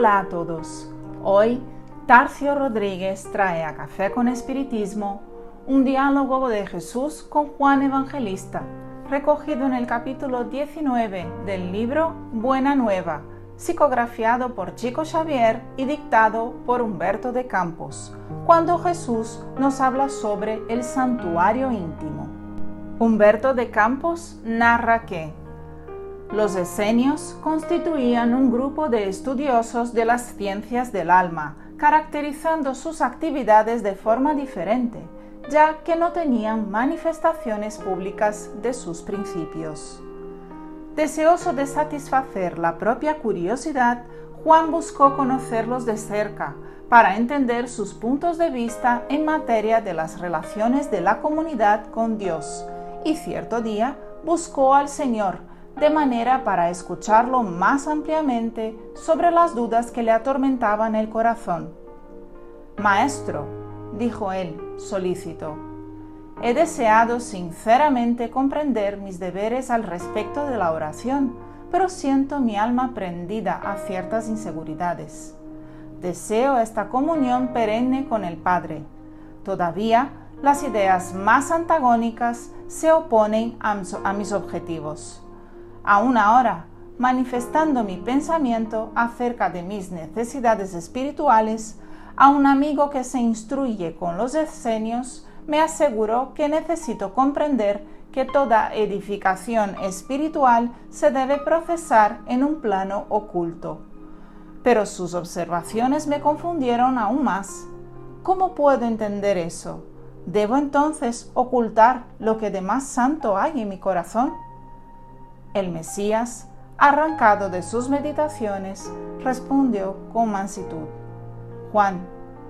Hola a todos. Hoy Tarcio Rodríguez trae a Café con Espiritismo un diálogo de Jesús con Juan Evangelista, recogido en el capítulo 19 del libro Buena Nueva, psicografiado por Chico Xavier y dictado por Humberto de Campos, cuando Jesús nos habla sobre el santuario íntimo. Humberto de Campos narra que los esenios constituían un grupo de estudiosos de las ciencias del alma, caracterizando sus actividades de forma diferente, ya que no tenían manifestaciones públicas de sus principios. Deseoso de satisfacer la propia curiosidad, Juan buscó conocerlos de cerca para entender sus puntos de vista en materia de las relaciones de la comunidad con Dios, y cierto día buscó al Señor, de manera para escucharlo más ampliamente sobre las dudas que le atormentaban el corazón. Maestro, dijo él, solícito, he deseado sinceramente comprender mis deberes al respecto de la oración, pero siento mi alma prendida a ciertas inseguridades. Deseo esta comunión perenne con el Padre. Todavía las ideas más antagónicas se oponen a mis objetivos aún ahora, manifestando mi pensamiento acerca de mis necesidades espirituales, a un amigo que se instruye con los esenios, me aseguró que necesito comprender que toda edificación espiritual se debe procesar en un plano oculto. Pero sus observaciones me confundieron aún más. ¿Cómo puedo entender eso? ¿Debo entonces ocultar lo que de más santo hay en mi corazón? El Mesías, arrancado de sus meditaciones, respondió con mansitud, Juan,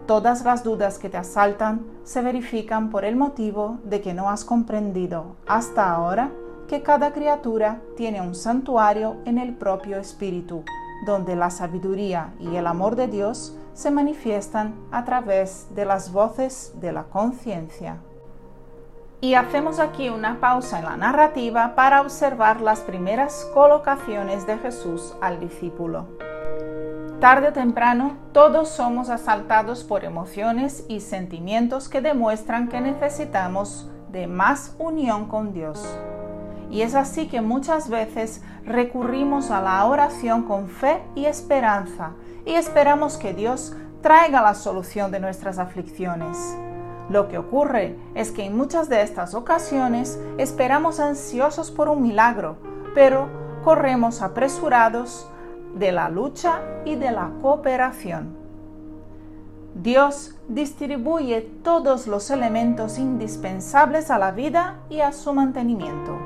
todas las dudas que te asaltan se verifican por el motivo de que no has comprendido hasta ahora que cada criatura tiene un santuario en el propio espíritu, donde la sabiduría y el amor de Dios se manifiestan a través de las voces de la conciencia. Y hacemos aquí una pausa en la narrativa para observar las primeras colocaciones de Jesús al discípulo. Tarde o temprano, todos somos asaltados por emociones y sentimientos que demuestran que necesitamos de más unión con Dios. Y es así que muchas veces recurrimos a la oración con fe y esperanza y esperamos que Dios traiga la solución de nuestras aflicciones. Lo que ocurre es que en muchas de estas ocasiones esperamos ansiosos por un milagro, pero corremos apresurados de la lucha y de la cooperación. Dios distribuye todos los elementos indispensables a la vida y a su mantenimiento.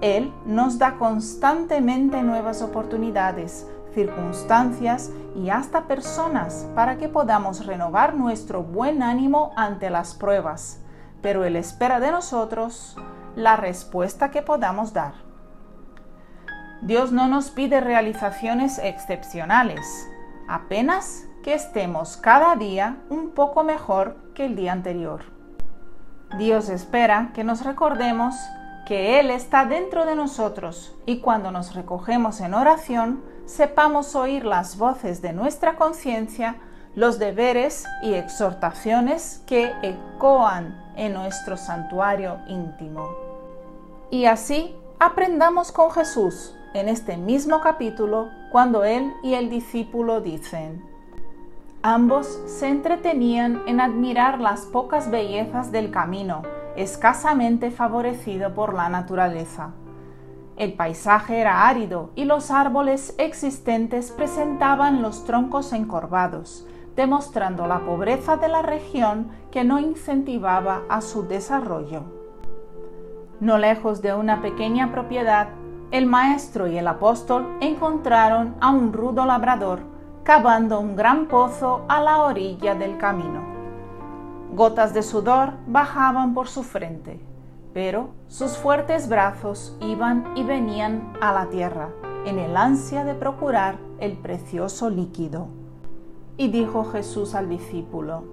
Él nos da constantemente nuevas oportunidades circunstancias y hasta personas para que podamos renovar nuestro buen ánimo ante las pruebas, pero Él espera de nosotros la respuesta que podamos dar. Dios no nos pide realizaciones excepcionales, apenas que estemos cada día un poco mejor que el día anterior. Dios espera que nos recordemos que Él está dentro de nosotros y cuando nos recogemos en oración, sepamos oír las voces de nuestra conciencia, los deberes y exhortaciones que ecoan en nuestro santuario íntimo. Y así aprendamos con Jesús en este mismo capítulo cuando Él y el discípulo dicen, Ambos se entretenían en admirar las pocas bellezas del camino, escasamente favorecido por la naturaleza. El paisaje era árido y los árboles existentes presentaban los troncos encorvados, demostrando la pobreza de la región que no incentivaba a su desarrollo. No lejos de una pequeña propiedad, el maestro y el apóstol encontraron a un rudo labrador cavando un gran pozo a la orilla del camino. Gotas de sudor bajaban por su frente pero sus fuertes brazos iban y venían a la tierra en el ansia de procurar el precioso líquido. Y dijo Jesús al discípulo,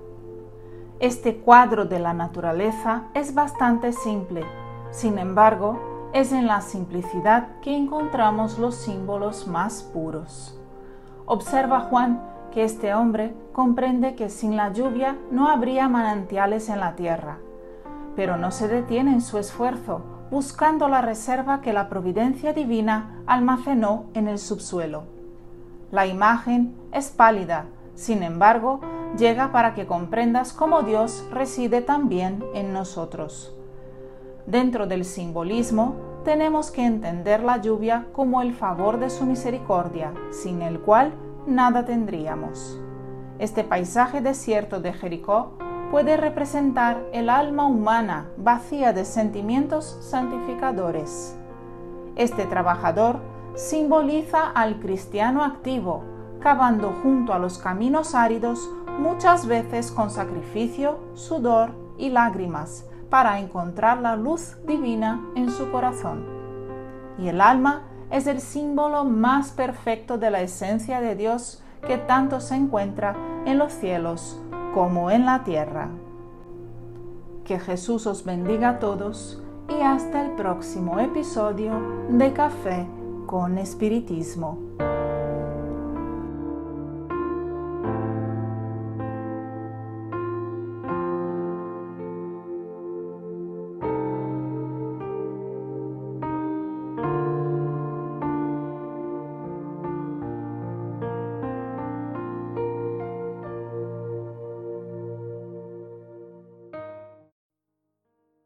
Este cuadro de la naturaleza es bastante simple, sin embargo, es en la simplicidad que encontramos los símbolos más puros. Observa Juan que este hombre comprende que sin la lluvia no habría manantiales en la tierra, pero no se detiene en su esfuerzo buscando la reserva que la providencia divina almacenó en el subsuelo. La imagen es pálida, sin embargo, llega para que comprendas cómo Dios reside también en nosotros. Dentro del simbolismo, tenemos que entender la lluvia como el favor de su misericordia, sin el cual nada tendríamos. Este paisaje desierto de Jericó puede representar el alma humana vacía de sentimientos santificadores. Este trabajador simboliza al cristiano activo, cavando junto a los caminos áridos muchas veces con sacrificio, sudor y lágrimas para encontrar la luz divina en su corazón. Y el alma es el símbolo más perfecto de la esencia de Dios que tanto se encuentra en los cielos como en la tierra. Que Jesús os bendiga a todos y hasta el próximo episodio de Café con Espiritismo.